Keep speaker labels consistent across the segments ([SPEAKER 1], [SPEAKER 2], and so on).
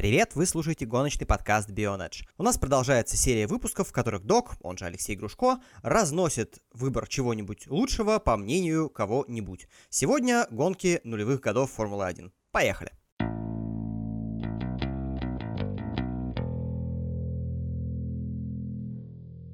[SPEAKER 1] Привет, вы слушаете гоночный подкаст Bionedge. У нас продолжается серия выпусков, в которых Док, он же Алексей Грушко, разносит выбор чего-нибудь лучшего по мнению кого-нибудь. Сегодня гонки нулевых годов Формулы-1. Поехали!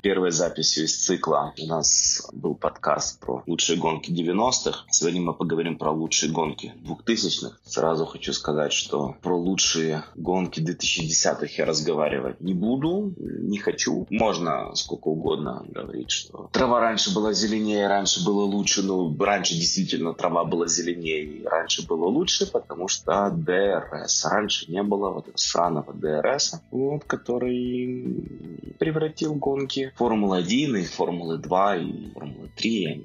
[SPEAKER 2] Первой записью из цикла у нас был подкаст про лучшие гонки 90-х. Сегодня мы поговорим про лучшие гонки 2000-х. Сразу хочу сказать, что про лучшие гонки 2010-х я разговаривать не буду, не хочу. Можно сколько угодно говорить, что трава раньше была зеленее, раньше было лучше. Ну, раньше действительно трава была зеленее, раньше было лучше, потому что ДРС. Раньше не было вот этого сраного ДРС, вот, который превратил гонки Формулы-1 и Формулы-2 и Формулы-3. Я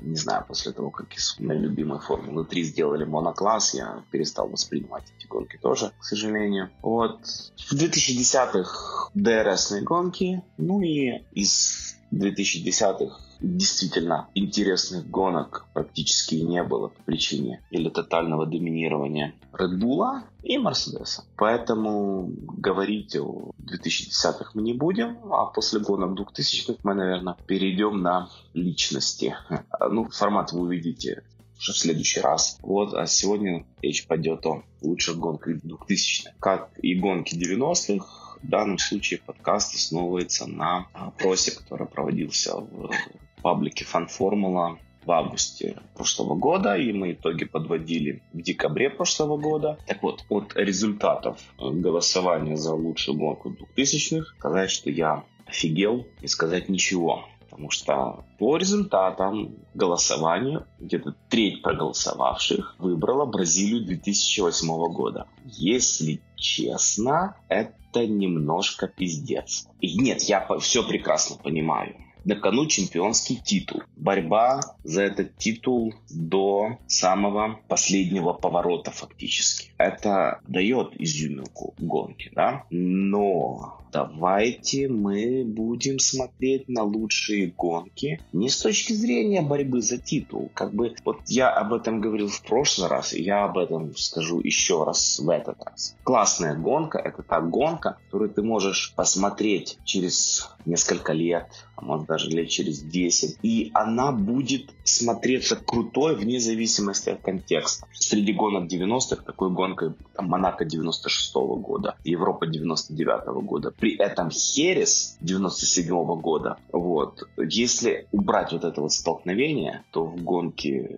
[SPEAKER 2] не знаю, после того, как из моей любимой Формулы-3 сделали монокласс, я перестал воспринимать эти гонки тоже, к сожалению. Вот. В 2010-х ДРСные гонки, ну и из 2010-х действительно интересных гонок практически не было по причине или тотального доминирования Red Bull и Мерседеса. Поэтому говорить о 2010-х мы не будем, а после гонок 2000-х мы, наверное, перейдем на личности. Ну, формат вы увидите уже в следующий раз. Вот, а сегодня речь пойдет о лучших гонках 2000-х. Как и гонки 90-х, в данном случае подкаст основывается на опросе, который проводился в паблике Фанформула в августе прошлого года, и мы итоги подводили в декабре прошлого года. Так вот, от результатов голосования за лучшую гонку 2000-х сказать, что я офигел и сказать ничего. Потому что по результатам голосования где-то треть проголосовавших выбрала Бразилию 2008 года. Если честно, это немножко пиздец. И нет, я все прекрасно понимаю на кону чемпионский титул. Борьба за этот титул до самого последнего поворота фактически. Это дает изюминку гонки, да? Но давайте мы будем смотреть на лучшие гонки не с точки зрения борьбы за титул. Как бы вот я об этом говорил в прошлый раз, и я об этом скажу еще раз в этот раз. Классная гонка — это та гонка, которую ты можешь посмотреть через несколько лет, а может даже лет через 10, и она будет смотреться крутой вне зависимости от контекста. Среди гонок 90-х такой гонкой там, Монако 96 -го года, Европа 99 -го года, при этом Херес 97 -го года. Вот. Если убрать вот это вот столкновение, то в гонке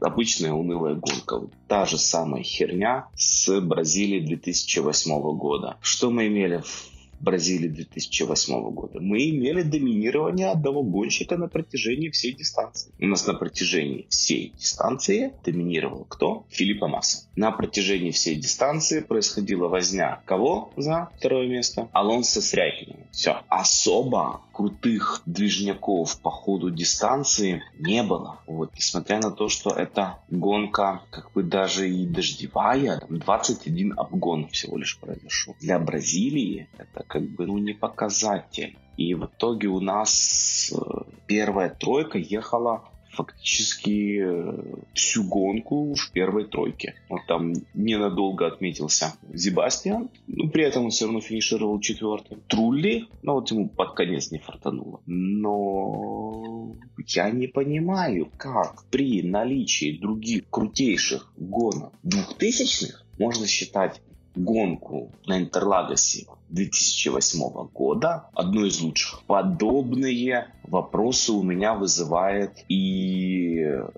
[SPEAKER 2] обычная унылая гонка. Та же самая херня с Бразилией 2008 года. Что мы имели в Бразилии 2008 года, мы имели доминирование одного гонщика на протяжении всей дистанции. У нас на протяжении всей дистанции доминировал кто? Филиппа Масса. На протяжении всей дистанции происходила возня кого за второе место? Алонсо с Рякиным. Все. Особо крутых движняков по ходу дистанции не было. Вот, несмотря на то, что это гонка как бы даже и дождевая, там 21 обгон всего лишь произошел. Для Бразилии это как бы ну, не показатель. И в итоге у нас э, первая тройка ехала фактически э, всю гонку в первой тройке. Вот там ненадолго отметился Зебастьян, но при этом он все равно финишировал четвертым. Трулли, ну вот ему под конец не фартануло. Но я не понимаю, как при наличии других крутейших гонок двухтысячных можно считать гонку на Интерлагосе 2008 года, одну из лучших. Подобные вопросы у меня вызывает и э,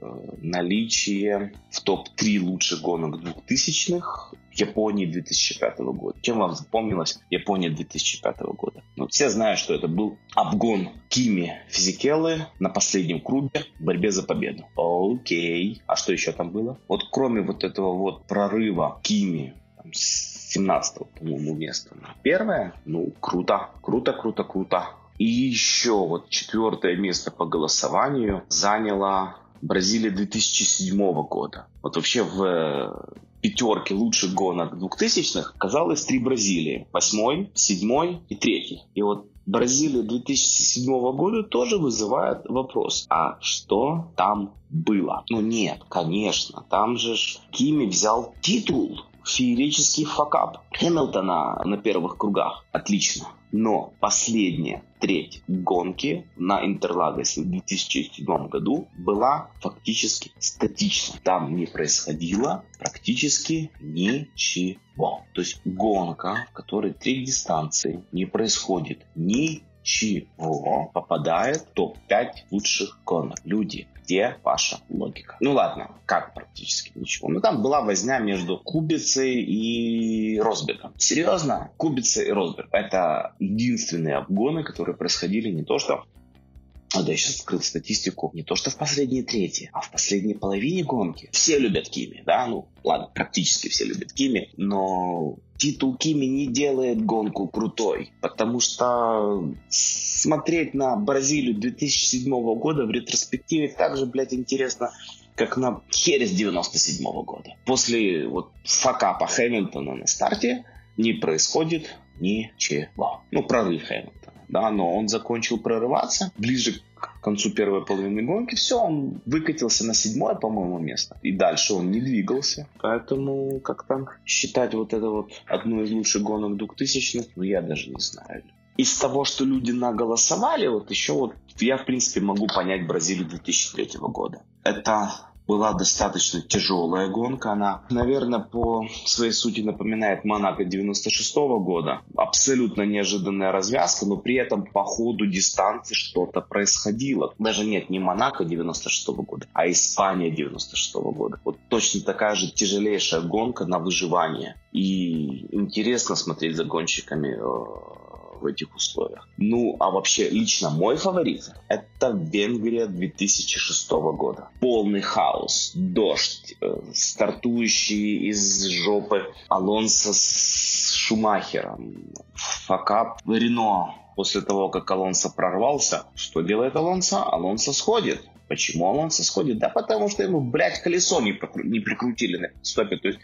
[SPEAKER 2] наличие в топ-3 лучших гонок 2000-х Японии 2005 года. Чем вам запомнилась Япония 2005 года? Ну, все знают, что это был обгон Кими Физикеллы на последнем круге в борьбе за победу. Окей. А что еще там было? Вот кроме вот этого вот прорыва Кими с 17 по-моему, места на первое. Ну, круто, круто, круто, круто. И еще вот четвертое место по голосованию заняла Бразилия 2007 года. Вот вообще в э, пятерке лучших гонок 2000-х оказалось три Бразилии. Восьмой, седьмой и третий. И вот Бразилия 2007 года тоже вызывает вопрос, а что там было? Ну нет, конечно, там же Кими взял титул феерический факап Хэмилтона на первых кругах. Отлично. Но последняя треть гонки на Интерлагосе в 2007 году была фактически статична. Там не происходило практически ничего. То есть гонка, в которой три дистанции не происходит ничего, попадает в топ-5 лучших гонок. Люди, где ваша логика? Ну ладно, как практически ничего. Ну там была возня между Кубицей и Росбергом. Серьезно? Кубица и Росберг. Это единственные обгоны, которые происходили не то что а да, я сейчас открыл статистику. Не то, что в последней трети, а в последней половине гонки. Все любят Кими, да? Ну, ладно, практически все любят Кими, но титул Кими не делает гонку крутой, потому что смотреть на Бразилию 2007 года в ретроспективе также, блядь, интересно, как на Херес 97 года. После вот факапа Хэмилтона на старте не происходит ничего. Ну, прорыв Хэмилтона да, но он закончил прорываться ближе к концу первой половины гонки. Все, он выкатился на седьмое, по-моему, место. И дальше он не двигался. Поэтому как там считать вот это вот одну из лучших гонок 2000-х, ну я даже не знаю. Из того, что люди наголосовали, вот еще вот я, в принципе, могу понять Бразилию 2003 года. Это была достаточно тяжелая гонка. Она, наверное, по своей сути напоминает Монако 96 -го года. Абсолютно неожиданная развязка, но при этом по ходу дистанции что-то происходило. Даже нет, не Монако 96 -го года, а Испания 96 -го года. Вот точно такая же тяжелейшая гонка на выживание. И интересно смотреть за гонщиками э, в этих условиях. Ну, а вообще, лично мой фаворит – это Венгрия 2006 года. Полный хаос, дождь, э, стартующий из жопы Алонсо с Шумахером, факап Рено после того, как Алонсо прорвался. Что делает Алонсо? Алонсо сходит. Почему Алонсо сходит? Да потому что ему, блядь, колесо не, не прикрутили на стопе. То есть,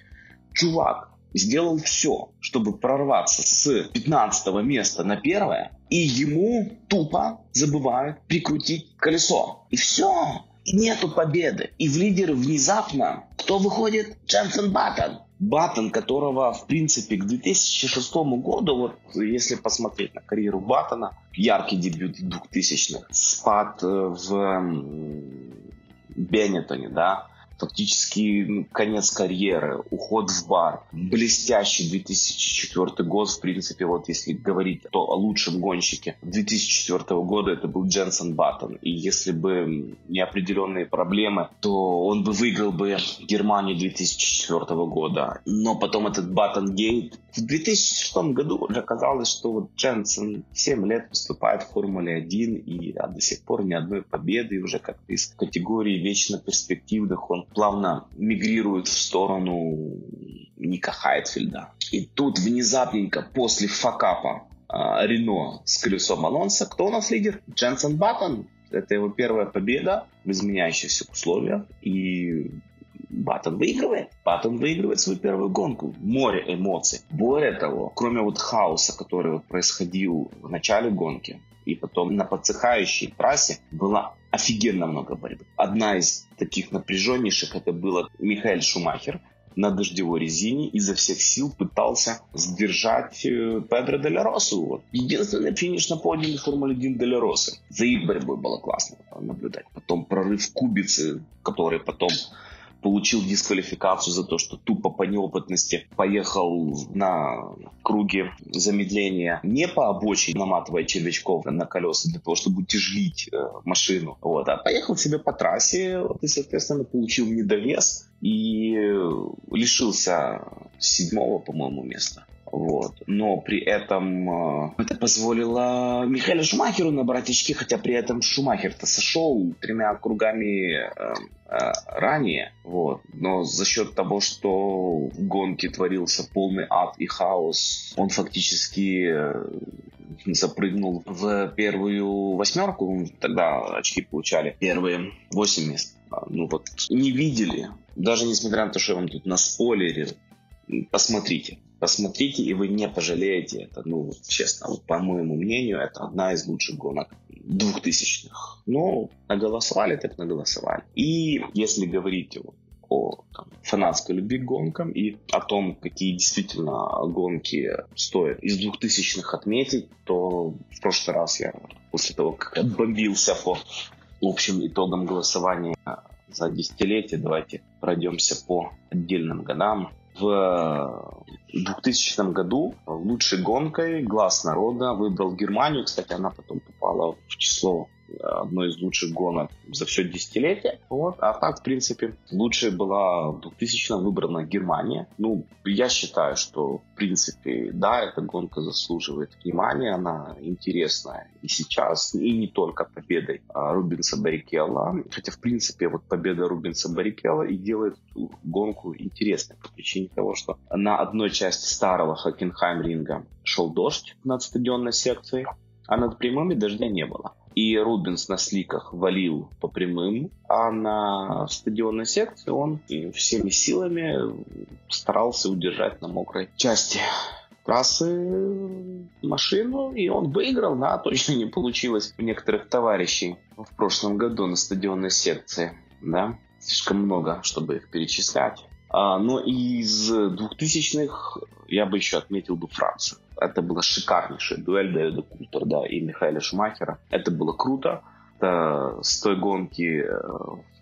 [SPEAKER 2] чувак, сделал все, чтобы прорваться с 15 места на первое, и ему тупо забывают прикрутить колесо. И все. И нету победы. И в лидеры внезапно кто выходит? Дженсен Баттон. Баттон, которого, в принципе, к 2006 году, вот если посмотреть на карьеру Баттона, яркий дебют 2000-х, спад э, в Беннетоне, да, фактически ну, конец карьеры, уход в бар, блестящий 2004 год, в принципе, вот если говорить то о лучшем гонщике 2004 года, это был Дженсен Баттон. И если бы не определенные проблемы, то он бы выиграл бы Германию 2004 года. Но потом этот Баттон Гейт в 2006 году уже казалось, что вот Дженсен 7 лет выступает в Формуле 1 и а до сих пор ни одной победы, и уже как-то из категории вечно перспективных он плавно мигрирует в сторону Ника Хайтфельда. И тут внезапненько после факапа а, Рено с колесом Алонса, кто у нас лидер? Дженсен Баттон. Это его первая победа в изменяющихся условиях. И Баттон выигрывает. Баттон выигрывает свою первую гонку. Море эмоций. Более того, кроме вот хаоса, который вот происходил в начале гонки, и потом на подсыхающей трассе было офигенно много борьбы. Одна из таких напряженнейших это было Михаил Шумахер на дождевой резине изо всех сил пытался сдержать э, Педро Деля Росу. Вот. Единственный финиш на подиуме Формулы-1 Деля Росы. За их борьбой было классно наблюдать. Потом прорыв Кубицы, который потом получил дисквалификацию за то, что тупо по неопытности поехал на круге замедления не по обочине, наматывая червячков на колеса для того, чтобы утяжелить э, машину, вот, а поехал себе по трассе вот, и, соответственно, получил недовес и лишился седьмого, по-моему, места. Вот. Но при этом э, это позволило Михаилу Шумахеру набрать очки, хотя при этом Шумахер-то сошел тремя кругами э, э, ранее. Вот. Но за счет того, что в гонке творился полный ад и хаос, он фактически запрыгнул в первую восьмерку. Тогда очки получали первые восемь мест. А, ну вот, не видели. Даже несмотря на то, что я вам тут наспойлерил, посмотрите посмотрите, и вы не пожалеете. Это, ну, честно, вот, по моему мнению, это одна из лучших гонок двухтысячных. Ну, наголосовали, так наголосовали. И если говорить о там, фанатской любви к гонкам и о том, какие действительно гонки стоят. Из двухтысячных отметить, то в прошлый раз я после того, как отбомбился по общим итогам голосования за десятилетие, давайте пройдемся по отдельным годам. В 2000 году лучшей гонкой глаз народа выбрал Германию. Кстати, она потом попала в число одной из лучших гонок за все десятилетие. Вот. А так, в принципе, лучшей была в 2000 выбрана Германия. Ну, я считаю, что, в принципе, да, эта гонка заслуживает внимания, она интересная и сейчас, и не только победой а, Рубинса Баррикелла. Хотя, в принципе, вот победа Рубинса Баррикелла и делает эту гонку интересной по причине того, что на одной части старого Хокенхайм-ринга шел дождь над стадионной секцией, а над прямыми дождя не было. И Рубинс на сликах валил по прямым, а на стадионной секции он всеми силами старался удержать на мокрой части трассы машину, и он выиграл, да, точно не получилось у некоторых товарищей в прошлом году на стадионной секции, да, слишком много, чтобы их перечислять. А, но из двухтысячных я бы еще отметил бы Францию. Это была шикарнейшая дуэль Дэвида Култерда и Михаила Шумахера. Это было круто. Это с той гонки э,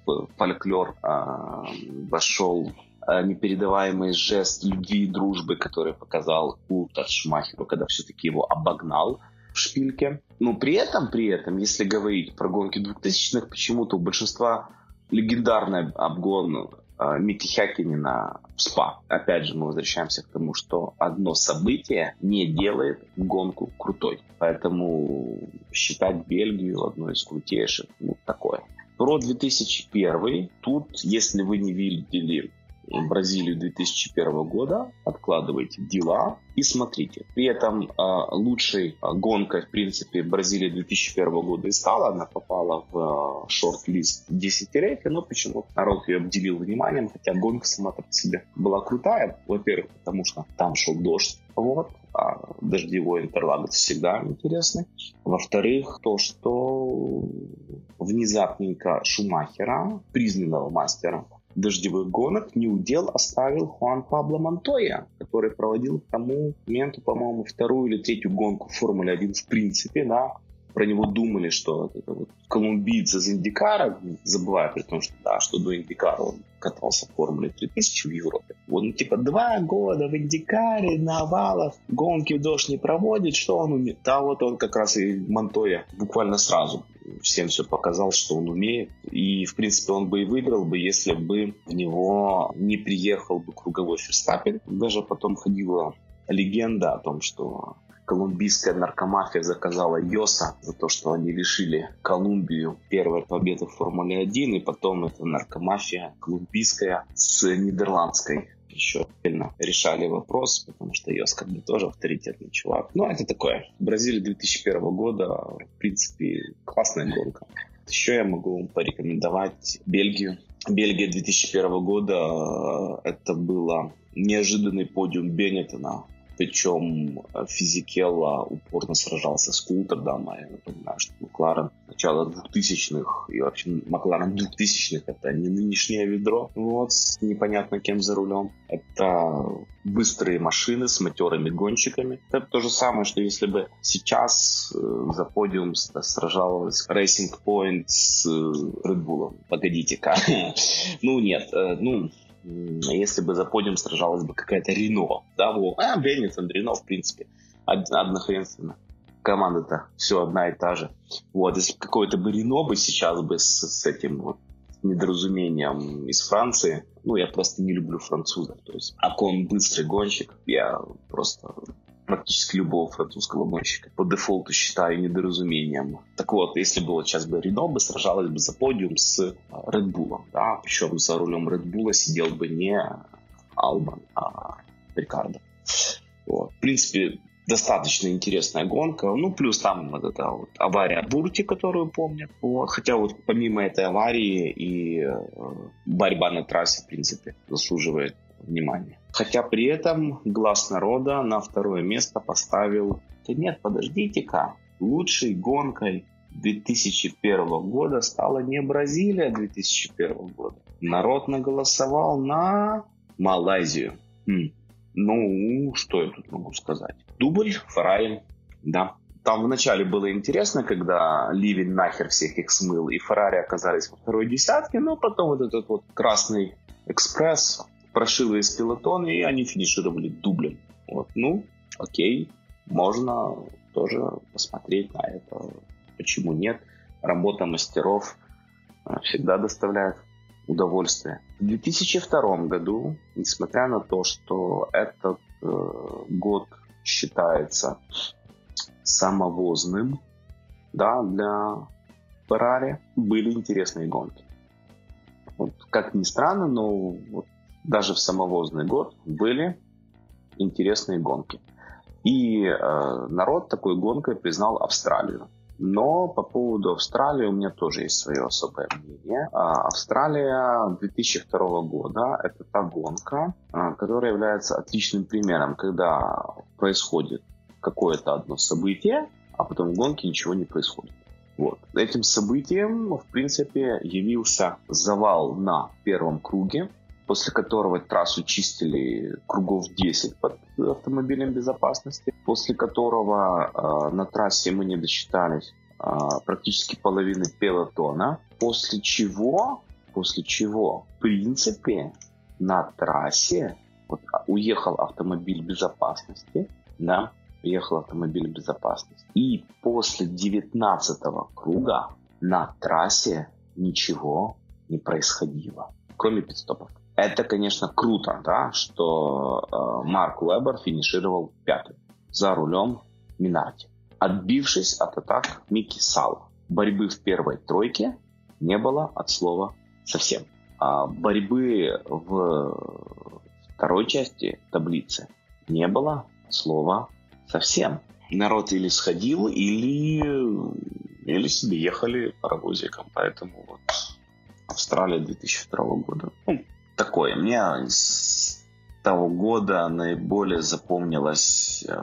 [SPEAKER 2] в фольклор а, вошел э, непередаваемый жест любви и дружбы, который показал Култер Шумахеру, когда все-таки его обогнал в шпильке. Но при этом, при этом, если говорить про гонки двухтысячных, почему-то у большинства легендарный обгон Э, Микки Хякинина в СПА. Опять же, мы возвращаемся к тому, что одно событие не делает гонку крутой. Поэтому считать Бельгию одной из крутейших, ну, такое. Про 2001 тут, если вы не видели Бразилию 2001 года, откладывайте дела и смотрите. При этом э, лучшей э, гонкой, в принципе, Бразилия 2001 года и стала. Она попала в э, шорт-лист десятилетия, но почему народ ее обделил вниманием, хотя гонка сама по себе была крутая. Во-первых, потому что там шел дождь, вот, а дождевой интерлагус всегда интересный. Во-вторых, то, что внезапненько Шумахера, признанного мастера дождевых гонок не удел оставил Хуан Пабло Монтоя, который проводил к тому моменту, по-моему, вторую или третью гонку в Формуле 1 в принципе, да, про него думали, что это вот колумбиец из Индикара, забывая при том, что да, что до Индикара он катался в Формуле 3000 в Европе. Вот, ну, типа, два года в Индикаре, на овалах, гонки в дождь не проводит, что он умеет? Да, вот он как раз и Монтоя буквально сразу всем все показал, что он умеет. И, в принципе, он бы и выиграл бы, если бы в него не приехал бы круговой Ферстаппин. Даже потом ходила легенда о том, что колумбийская наркомафия заказала Йоса за то, что они лишили Колумбию первой победы в Формуле 1, и потом эта наркомафия колумбийская с нидерландской еще отдельно решали вопрос, потому что Йос как бы тоже авторитетный чувак. Ну, это такое. Бразилия 2001 года, в принципе, классная гонка. Еще я могу вам порекомендовать Бельгию. Бельгия 2001 года это было неожиданный подиум Беннетона причем э, Физикелла упорно сражался с Култердом, а я напоминаю, что Макларен начала 2000-х и вообще Макларен 2000-х это не нынешнее ведро, вот, непонятно кем за рулем. Это быстрые машины с матерыми гонщиками. Это то же самое, что если бы сейчас э, за подиум сражалась Racing Point с э, Red Bull. Погодите-ка. ну нет, ну если бы за подиум сражалась бы какая-то Рено, да, во, а, Беннисон, Рено, в принципе, однохренственно. Команда-то все одна и та же. Вот, если какой-то бы Рено бы сейчас бы с, с этим вот недоразумением из Франции, ну, я просто не люблю французов, то есть, а он быстрый гонщик, я просто практически любого французского гонщика по дефолту считаю недоразумением. Так вот, если бы вот сейчас бы Рено бы сражалась бы за подиум с а, Red Bull, да, причем за рулем Red Bull сидел бы не Албан, а Рикардо. Вот. В принципе, достаточно интересная гонка. Ну, плюс там вот эта вот авария Бурти, которую помнят. Вот. Хотя вот помимо этой аварии и э, борьба на трассе, в принципе, заслуживает внимания. Хотя при этом глаз народа на второе место поставил... Да нет, подождите-ка. Лучшей гонкой 2001 года стала не Бразилия 2001 года. Народ наголосовал на Малайзию. Хм. Ну, что я тут могу сказать? Дубль, Феррари, да. Там вначале было интересно, когда Ливень нахер всех их смыл, и Феррари оказались во второй десятке, но потом вот этот вот красный экспресс прошил весь пилотон, и они финишировали дублем. Вот, ну, окей, можно тоже посмотреть на это. Почему нет? Работа мастеров э, всегда доставляет удовольствие. В 2002 году, несмотря на то, что этот э, год считается самовозным, да, для Ferrari были интересные гонки. Вот, как ни странно, но вот даже в самовозный год были интересные гонки. И э, народ такой гонкой признал Австралию. Но по поводу Австралии у меня тоже есть свое особое мнение. А, Австралия 2002 года – это та гонка, а, которая является отличным примером, когда происходит какое-то одно событие, а потом в гонке ничего не происходит. Вот. Этим событием, в принципе, явился завал на первом круге, после которого трассу чистили кругов 10 под автомобилем безопасности, после которого э, на трассе мы не досчитались э, практически половины пелотона, после чего, после чего, в принципе, на трассе вот, уехал автомобиль безопасности, да, уехал автомобиль безопасности. И после 19 круга на трассе ничего не происходило, кроме пидстопов. Это, конечно, круто, да, что э, Марк Уэбер финишировал пятым за рулем Минарти, отбившись от атак Микки Сала. Борьбы в первой тройке не было от слова совсем. А борьбы в второй части таблицы не было слова совсем. Народ или сходил, или, или себе ехали паровозиком. Поэтому вот Австралия 2002 года. Ну, такое. Мне с того года наиболее запомнилась э,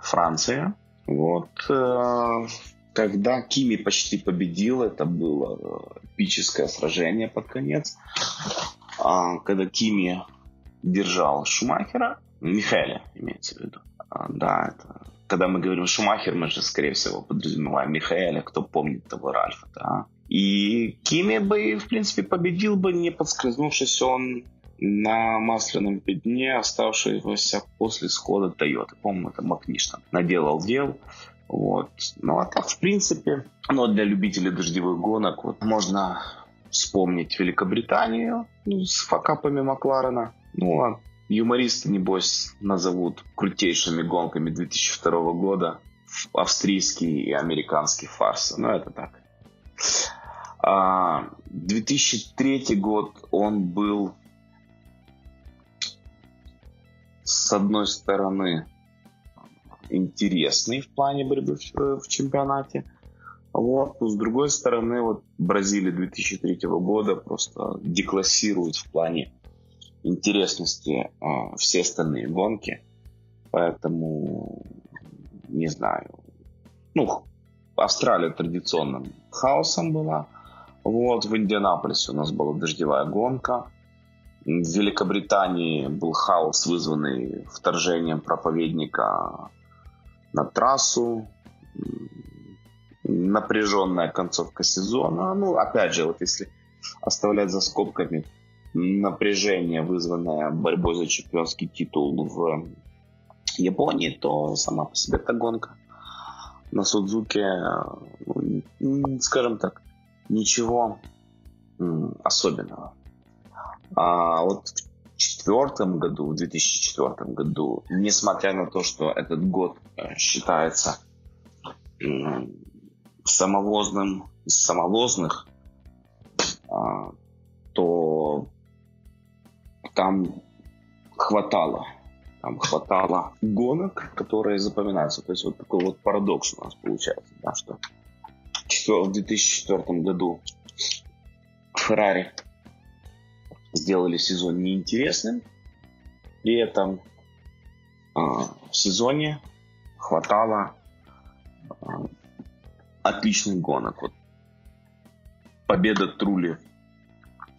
[SPEAKER 2] Франция. Вот. Э, когда Кими почти победил, это было эпическое сражение под конец. А, когда Кими держал Шумахера, Михаэля имеется в виду. А, да, это когда мы говорим Шумахер, мы же, скорее всего, подразумеваем Михаэля, кто помнит того Ральфа, да. И Кими бы, в принципе, победил бы, не подскользнувшись он на масляном пятне, оставшегося после схода Тойоты. По-моему, это Макниш там наделал дел. Вот. Ну, а так, в принципе, ну, для любителей дождевых гонок вот, можно вспомнить Великобританию ну, с факапами Макларена. Ну, а юмористы, небось, назовут крутейшими гонками 2002 года австрийский и американский фарс. Ну, это так. 2003 а, год он был с одной стороны интересный в плане борьбы в, в чемпионате. Вот. Но с другой стороны, вот Бразилия 2003 года просто деклассирует в плане интересности э, все остальные гонки. Поэтому не знаю. Ну, Австралия традиционным хаосом была. Вот, в Индианаполисе у нас была дождевая гонка. В Великобритании был хаос, вызванный вторжением проповедника на трассу. Напряженная концовка сезона. Ну, опять же, вот если оставлять за скобками напряжение, вызванное борьбой за чемпионский титул в Японии, то сама по себе эта гонка на Судзуке, ну, скажем так, ничего особенного. А вот в четвертом году, в 2004 году, несмотря на то, что этот год э, считается самовозным из самовозных, а, то там хватало там хватало гонок, которые запоминаются. То есть вот такой вот парадокс у нас получается, да, что в 2004 году Феррари сделали сезон неинтересным, при этом а, в сезоне хватало а, отличных гонок. Вот победа Трули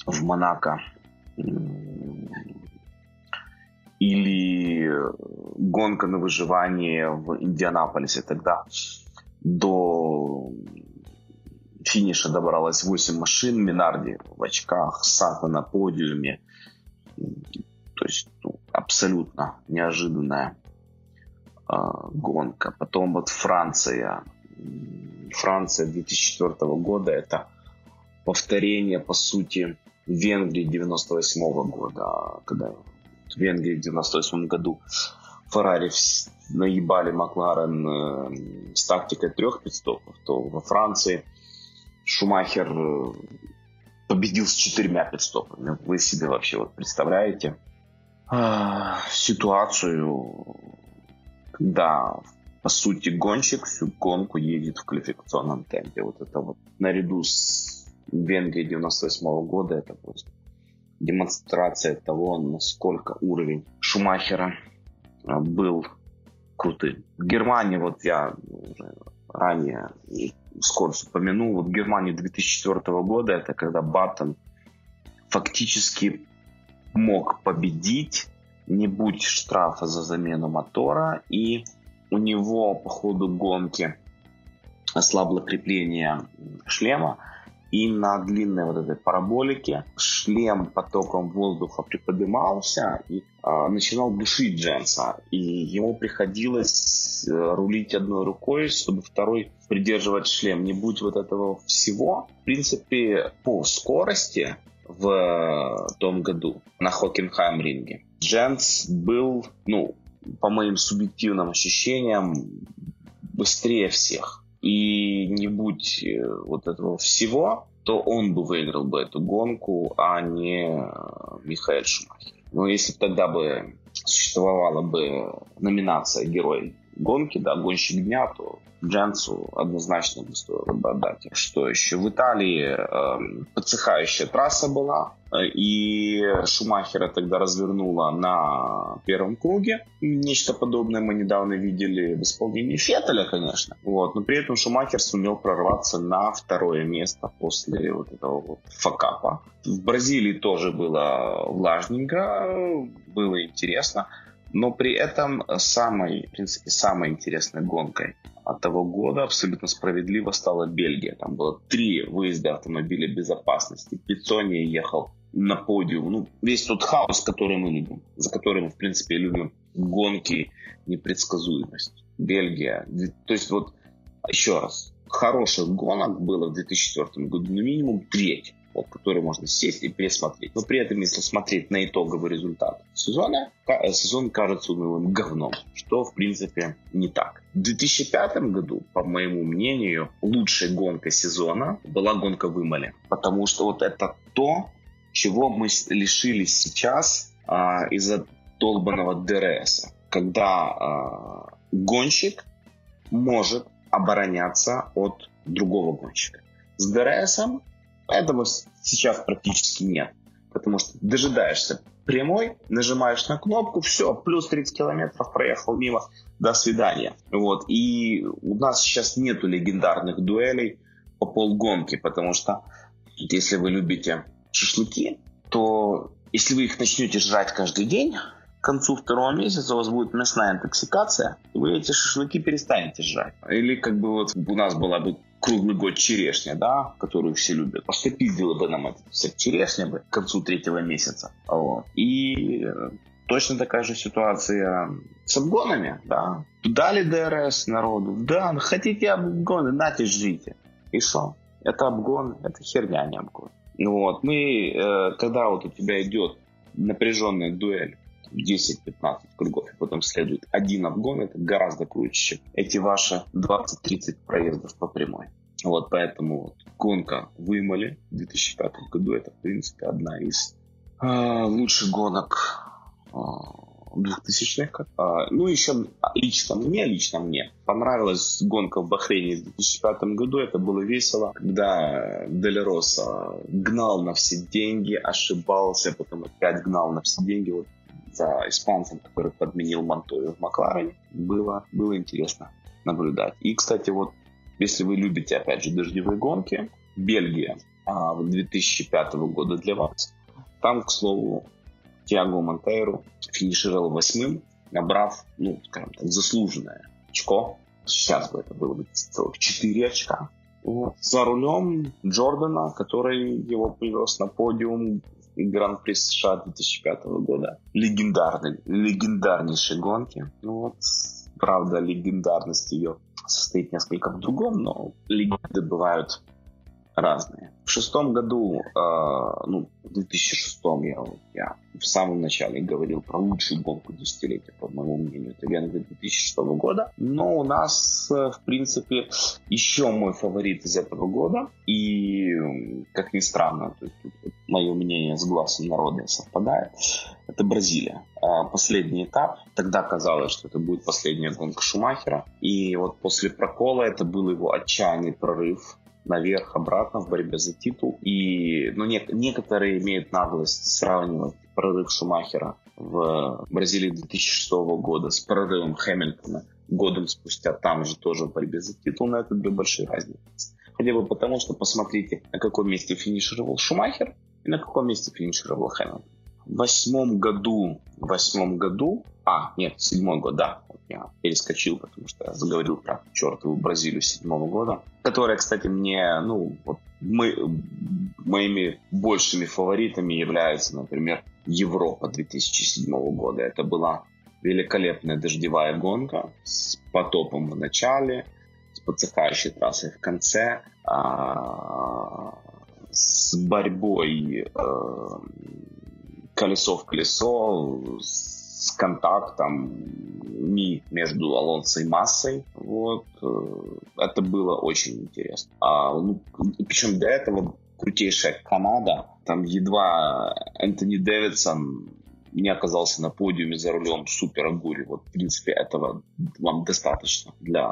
[SPEAKER 2] в Монако или гонка на выживание в Индианаполисе. Тогда до финиша добралось 8 машин, Минарди в очках, Сата на подиуме. То есть ну, абсолютно неожиданная э, гонка. Потом вот Франция. Франция 2004 года это повторение, по сути, Венгрии 98 года, когда в Венгрии в 98 году Феррари наебали Макларен э, с тактикой трех пидстопов, то во Франции Шумахер э, победил с четырьмя пидстопами. Вы себе вообще вот представляете э, ситуацию, когда по сути гонщик всю гонку едет в квалификационном темпе. Вот это вот наряду с Венгрией 98 -го года это просто демонстрация того, насколько уровень Шумахера а, был крутым. В Германии, вот я уже ранее скоро упомянул, вот Германии 2004 года, это когда Баттон фактически мог победить, не будь штрафа за замену мотора, и у него по ходу гонки ослабло крепление шлема, и на длинной вот этой параболике шлем потоком воздуха приподнимался и э, начинал душить Дженса. И ему приходилось э, рулить одной рукой, чтобы второй придерживать шлем. Не будь вот этого всего, в принципе, по скорости в э, том году на Хокенхайм ринге Дженс был, ну, по моим субъективным ощущениям, быстрее всех и не будь э, вот этого всего, то он бы выиграл бы эту гонку, а не э, Михаил Шумахер. Но если тогда бы существовала бы номинация «Герой гонки», да, гонщик дня, то Дженсу однозначно бы стоило бы отдать. Что еще? В Италии э, подсыхающая трасса была, и Шумахера тогда развернула на первом круге. Нечто подобное мы недавно видели в исполнении Феттеля, конечно. Вот. Но при этом Шумахер сумел прорваться на второе место после вот этого вот факапа. В Бразилии тоже было влажненько, было интересно. Но при этом самой, в принципе, самой интересной гонкой от того года абсолютно справедливо стала Бельгия. Там было три выезда автомобиля безопасности. Пиццони ехал на подиум. Ну, весь тот хаос, который мы любим, за который мы, в принципе, любим гонки, непредсказуемость. Бельгия. То есть вот, еще раз, хороших гонок было в 2004 году, ну, минимум треть вот, который можно сесть и пересмотреть. Но при этом, если смотреть на итоговый результат сезона, э, сезон кажется унылым говном, что, в принципе, не так. В 2005 году, по моему мнению, лучшей гонкой сезона была гонка в Имале, потому что вот это то, чего мы лишились сейчас а, из-за долбанного ДРС, когда а, гонщик может обороняться от другого гонщика. С ДРСом Этого сейчас практически нет. Потому что дожидаешься прямой, нажимаешь на кнопку, все, плюс 30 километров проехал мимо, до свидания. Вот. И у нас сейчас нету легендарных дуэлей по полгонки, потому что если вы любите шашлыки, то если вы их начнете жрать каждый день, к концу второго месяца у вас будет мясная интоксикация, и вы эти шашлыки перестанете жрать. Или как бы вот у нас была бы круглый год черешня, да, которую все любят. Просто пиздела бы нам вся черешня бы к концу третьего месяца. Вот. И э, точно такая же ситуация с обгонами, да. Дали ДРС народу, да, ну хотите обгоны, нате, жрите. И что? Это обгон, это херня, а не обгон. Вот, мы, э, когда вот у тебя идет напряженная дуэль, 10-15 кругов, и потом следует один обгон, это гораздо круче, чем эти ваши 20-30 проездов по прямой. Вот поэтому вот, гонка в Имале в 2005 году это, в принципе, одна из э, лучших гонок э, 2000-х. Э, ну, еще лично мне, лично мне понравилась гонка в Бахрейне в 2005 году. Это было весело, когда Дель Роса гнал на все деньги, ошибался, потом опять гнал на все деньги. Вот за испанцем, который подменил Монтою в Макларене, было, было интересно наблюдать. И, кстати, вот Если вы любите, опять же, дождевые гонки, Бельгия а, 2005 года для вас. Там, к слову, Тиаго Монтейру финишировал восьмым, набрав, ну, скажем так, заслуженное очко. Сейчас бы это было бы целых 4 очка. Вот. За рулем Джордана, который его привез на подиум Гран-при США 2005 года. Легендарный, легендарнейшие гонки. Ну вот, правда, легендарность ее состоит несколько в другом, но легенды бывают разные. В шестом году, э, ну, в 2006 я, я в самом начале говорил про лучшую гонку десятилетия, по моему мнению, это Венгрия 2006 года. Но у нас, э, в принципе, еще мой фаворит из этого года. И, как ни странно, то есть, мое мнение с глазом народа совпадает. Это Бразилия. А последний этап. Тогда казалось, что это будет последняя гонка Шумахера. И вот после прокола это был его отчаянный прорыв наверх, обратно в борьбе за титул. И ну, не, некоторые имеют наглость сравнивать прорыв Шумахера в Бразилии 2006 года с прорывом Хэмилтона годом спустя там же тоже в борьбе за титул, но это две большие разницы. Хотя бы потому, что посмотрите, на каком месте финишировал Шумахер и на каком месте финишировал Хэмилтон. Восьмом году, восьмом году, а, нет, седьмой год, да, я перескочил, потому что я заговорил про чертову Бразилию седьмого года, которая, кстати, мне, ну, вот мы, моими большими фаворитами является, например, Европа 2007 года. Это была великолепная дождевая гонка с потопом в начале, с подсыхающей трассой в конце, а, с борьбой э, колесо в колесо, с контактом ми между Алонсо и Массой. Вот. Э, это было очень интересно. А, ну, причем до этого крутейшая Канада. Там едва Энтони Дэвидсон не оказался на подиуме за рулем супера Гури. Вот, в принципе, этого вам достаточно для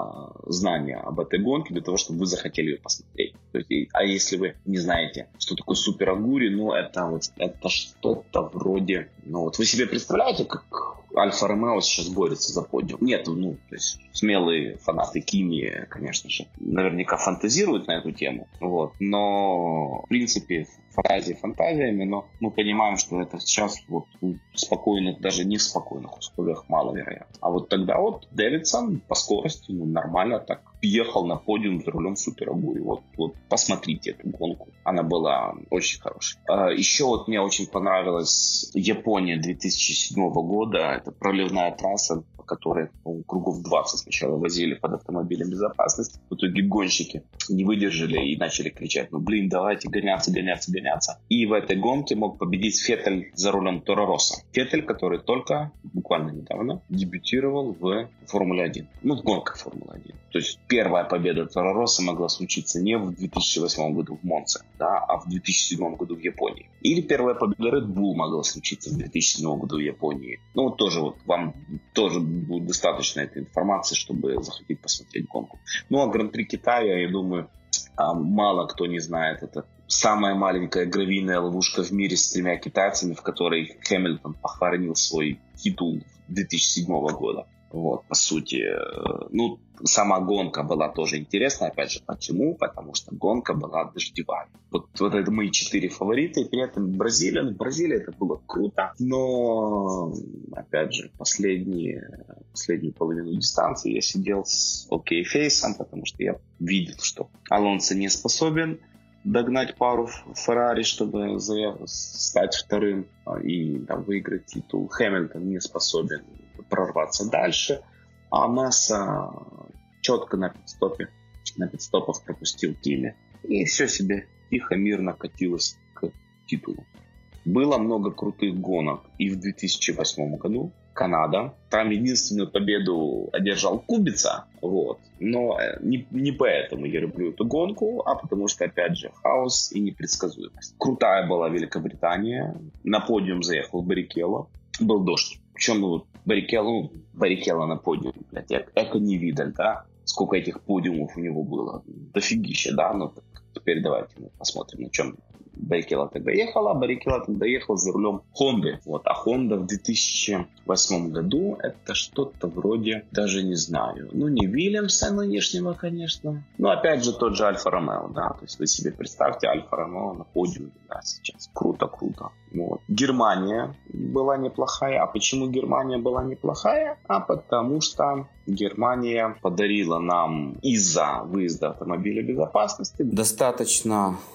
[SPEAKER 2] знания об этой гонке, для того, чтобы вы захотели ее посмотреть. То есть, а если вы не знаете, что такое супер Агури, ну, это вот это что-то вроде... Ну, вот вы себе представляете, как Альфа Ромео сейчас борется за подиум? Нет, ну, то есть смелые фанаты Кими, конечно же, наверняка фантазируют на эту тему, вот, но, в принципе, фантазии фантазиями, но мы понимаем, что это сейчас вот в спокойных, даже не спокойных условиях маловероятно. А вот тогда вот Дэвидсон по скорости ну, нормально так ехал на подиум за рулем Суперагу. И вот, вот посмотрите эту гонку. Она была очень хорошей. А, еще вот мне очень понравилась Япония 2007 года. Это проливная трасса, по которой ну, кругов 20 сначала возили под автомобилем безопасности. В итоге гонщики не выдержали и начали кричать, ну блин, давайте гоняться, гоняться, гоняться. И в этой гонке мог победить Феттель за рулем Тора Росса. Феттель, который только буквально недавно дебютировал в Формуле 1. Ну, в гонках Формулы 1. То есть первая победа Тора Росса могла случиться не в 2008 году в Монце, да, а в 2007 году в Японии. Или первая победа Red Bull могла случиться в 2007 году в Японии. Ну, вот тоже вот вам тоже будет достаточно этой информации, чтобы захотеть посмотреть гонку. Ну, а Гран-при Китая, я думаю, а, мало кто не знает. Это самая маленькая гравийная ловушка в мире с тремя китайцами, в которой Хэмилтон похоронил свой титул 2007 года. Вот, по сути, э, ну, сама гонка была тоже интересная, опять же, почему? Потому что гонка была дождевая. Вот, вот это мои четыре фаворита, и при этом Бразилия, ну, Бразилия это было круто, но, опять же, последние, последнюю половину дистанции я сидел с окей фейсом, потому что я видел, что Алонсо не способен догнать пару Феррари, чтобы стать вторым а, и там, выиграть титул. Хэмилтон не способен прорваться дальше. А Масса четко на пидстопе, на пидстопах пропустил Кими. И все себе тихо, мирно катилось к титулу. Было много крутых гонок и в 2008 году. Канада. Там единственную победу одержал Кубица, вот. Но э, не, не поэтому я люблю эту гонку, а потому что, опять же, хаос и непредсказуемость. Крутая была Великобритания. На подиум заехал Баррикелло. Был дождь. Причем ну, Баррикелло, ну, Баррикелло на подиуме, блядь, эко не видаль, да? Сколько этих подиумов у него было. Дофигища, да? Ну, теперь давайте посмотрим, на чем Баррикела тогда ехала, а Баррикела тогда ехал за рулем Хонды. Вот. А Honda в 2008 году это что-то вроде, даже не знаю, ну не Вильямса нынешнего, конечно, но опять же тот же Альфа Ромео, да, то есть вы себе представьте Альфа Ромео на подиуме, да, сейчас. Круто, круто. Вот. Германия была неплохая. А почему Германия была неплохая? А потому что Германия подарила нам из-за выезда автомобиля безопасности достаточно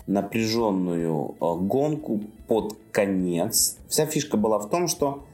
[SPEAKER 2] напряженную э, гонку под конец. Вся фишка была в том, что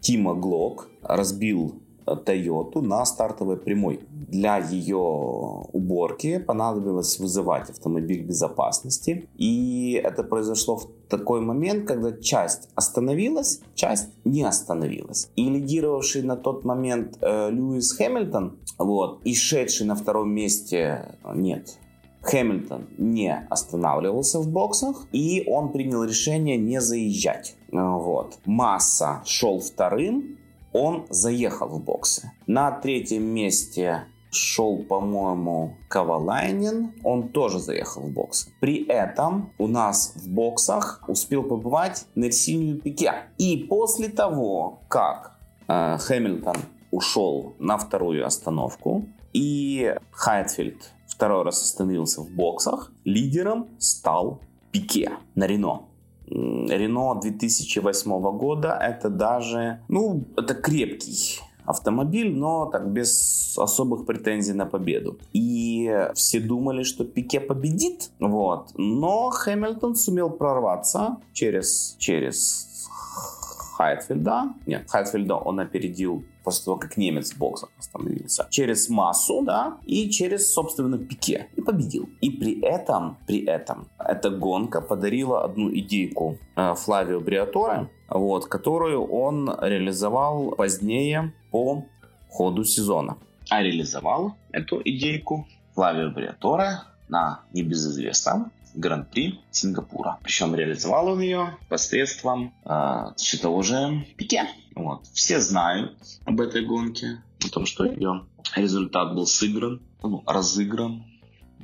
[SPEAKER 2] Тима Глок разбил Toyota на стартовой прямой. Для ее уборки понадобилось вызывать автомобиль безопасности. И это произошло в такой момент, когда часть остановилась, часть не остановилась. И лидировавший на тот момент э, Льюис Хэмилтон, вот, и шедший на втором месте, нет, Хэмилтон не останавливался в боксах, и он принял решение не заезжать. Вот. Масса шел вторым, он заехал в боксы. На третьем месте шел, по-моему, Ковалайнин, он тоже заехал в боксы. При этом у нас в боксах успел побывать Нерсинью Пике. И после того, как э, Хэмилтон ушел на вторую остановку, и Хайтфилд второй раз остановился в боксах, лидером стал Пике на Рено. Рено 2008 года это даже, ну, это крепкий автомобиль, но так без особых претензий на победу. И все думали, что Пике победит, вот. Но Хэмилтон сумел прорваться через, через Хайтфельда. Нет, Хайтфельда он опередил после того, как немец в боксах остановился. Через массу, да, и через, собственно, пике. И победил. И при этом, при этом, эта гонка подарила одну идейку э, Флавио Бриаторе, вот, которую он реализовал позднее по ходу сезона. А реализовал эту идейку Флавио Бриаторе на небезызвестном Гран-при Сингапура. Причем реализовал он ее посредством э, все того же Пике. Вот. Все знают об этой гонке, о том, что ее результат был сыгран, ну, разыгран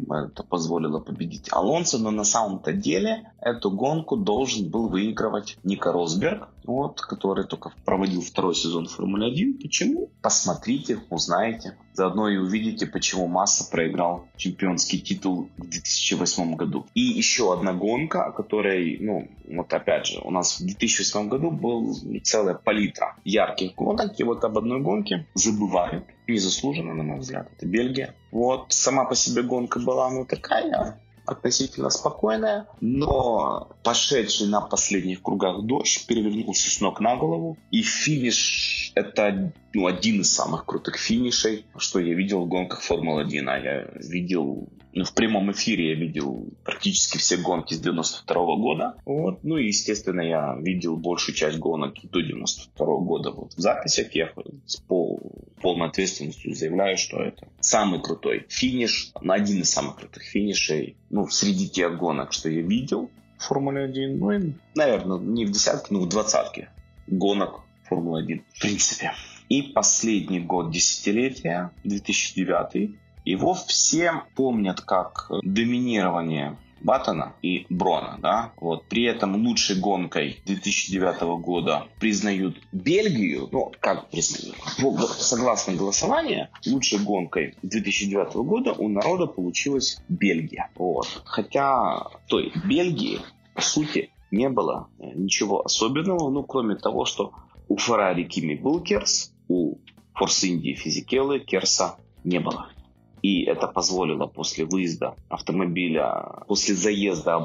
[SPEAKER 2] это позволило победить Алонсо, но на самом-то деле эту гонку должен был выигрывать Ника Росберг, вот, который только проводил второй сезон Формулы 1. Почему? Посмотрите, узнаете. Заодно и увидите, почему Масса проиграл чемпионский титул в 2008 году. И еще одна гонка, о которой, ну, вот опять же, у нас в 2008 году был целая палитра ярких гонок, и вот об одной гонке забывают незаслуженно, на мой взгляд. Это Бельгия. Вот сама по себе гонка была, ну, такая относительно спокойная, но пошедший на последних кругах дождь перевернулся с ног на голову, и финиш это ну, один из самых крутых финишей, что я видел в гонках Формулы-1, а я видел в прямом эфире я видел практически все гонки с 92 -го года. Вот. Ну и, естественно, я видел большую часть гонок до 92 -го года вот в записях. Я с пол, полной ответственностью заявляю, что это самый крутой финиш, один из самых крутых финишей ну, среди тех гонок, что я видел в Формуле 1. Ну и, наверное, не в десятке, но в двадцатке гонок Формулы 1 в принципе. И последний год десятилетия, 2009 его все помнят как доминирование Баттона и Брона, да, вот, при этом лучшей гонкой 2009 года признают Бельгию, ну, как признают, согласно голосованию, лучшей гонкой 2009 года у народа получилась Бельгия, вот, хотя той Бельгии, по сути, не было ничего особенного, ну, кроме того, что у Феррари Кими был Керс, у Форс Индии Физикелы Керса не было. И это позволило после выезда автомобиля, после заезда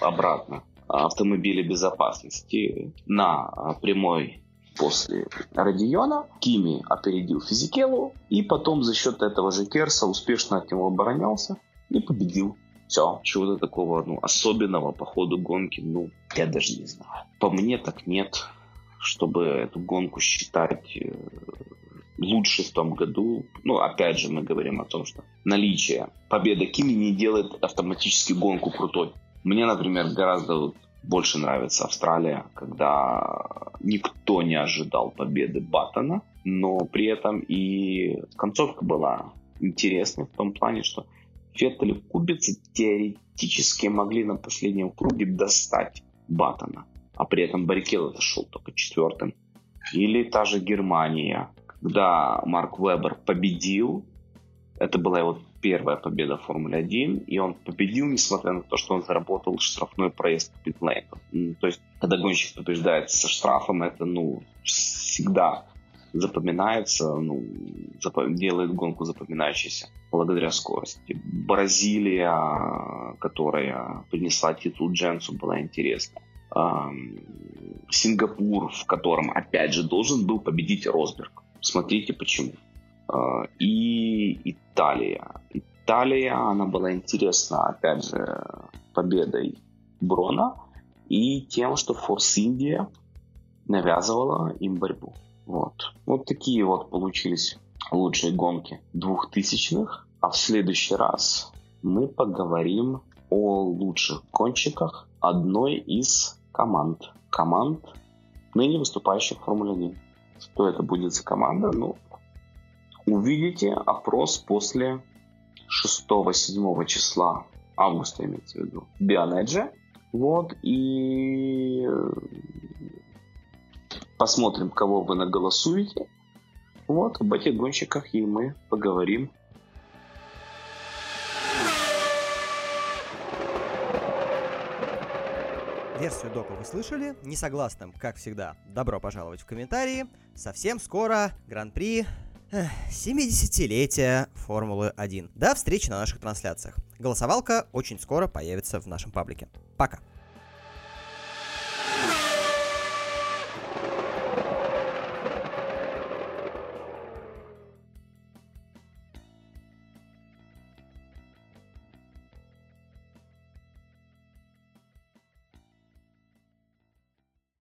[SPEAKER 2] обратно автомобиля безопасности на прямой после Родиона. Кими опередил Физикелу и потом за счет этого же Керса успешно от него оборонялся и победил. Все, чего-то такого ну, особенного по ходу гонки, ну, я даже не знаю. По мне так нет, чтобы эту гонку считать э, лучше в том году. Ну, опять же, мы говорим о том, что наличие победы Кими не делает автоматически гонку крутой. Мне, например, гораздо больше нравится Австралия, когда никто не ожидал победы Баттона, но при этом и концовка была интересной в том плане, что Феттель и Кубица теоретически могли на последнем круге достать Баттона, а при этом Баррикелло зашел только четвертым. Или та же Германия, когда Марк Вебер победил, это была его первая победа в Формуле 1, и он победил, несмотря на то, что он заработал штрафной проезд в питлейн. То есть, когда гонщик побеждает со штрафом, это, ну, всегда запоминается, ну, зап- делает гонку запоминающейся благодаря скорости. Бразилия, которая принесла титул Дженсу, была интересна. Сингапур, в котором, опять же, должен был победить Росберг. Смотрите почему. А, и Италия. Италия, она была интересна, опять же, победой Брона и тем, что Форс Индия навязывала им борьбу. Вот. Вот такие вот получились лучшие гонки двухтысячных. А в следующий раз мы поговорим о лучших гонщиках одной из команд. Команд, ныне выступающих в Формуле 1. Что это будет за команда? Ну, увидите опрос после 6-7 числа августа, имеется в виду, Бионеджи. Вот, и посмотрим, кого вы наголосуете. Вот, об этих гонщиках и мы поговорим
[SPEAKER 1] Версию дока вы слышали. Несогласным, как всегда, добро пожаловать в комментарии. Совсем скоро Гран-при 70-летия Формулы 1. До встречи на наших трансляциях. Голосовалка очень скоро появится в нашем паблике. Пока.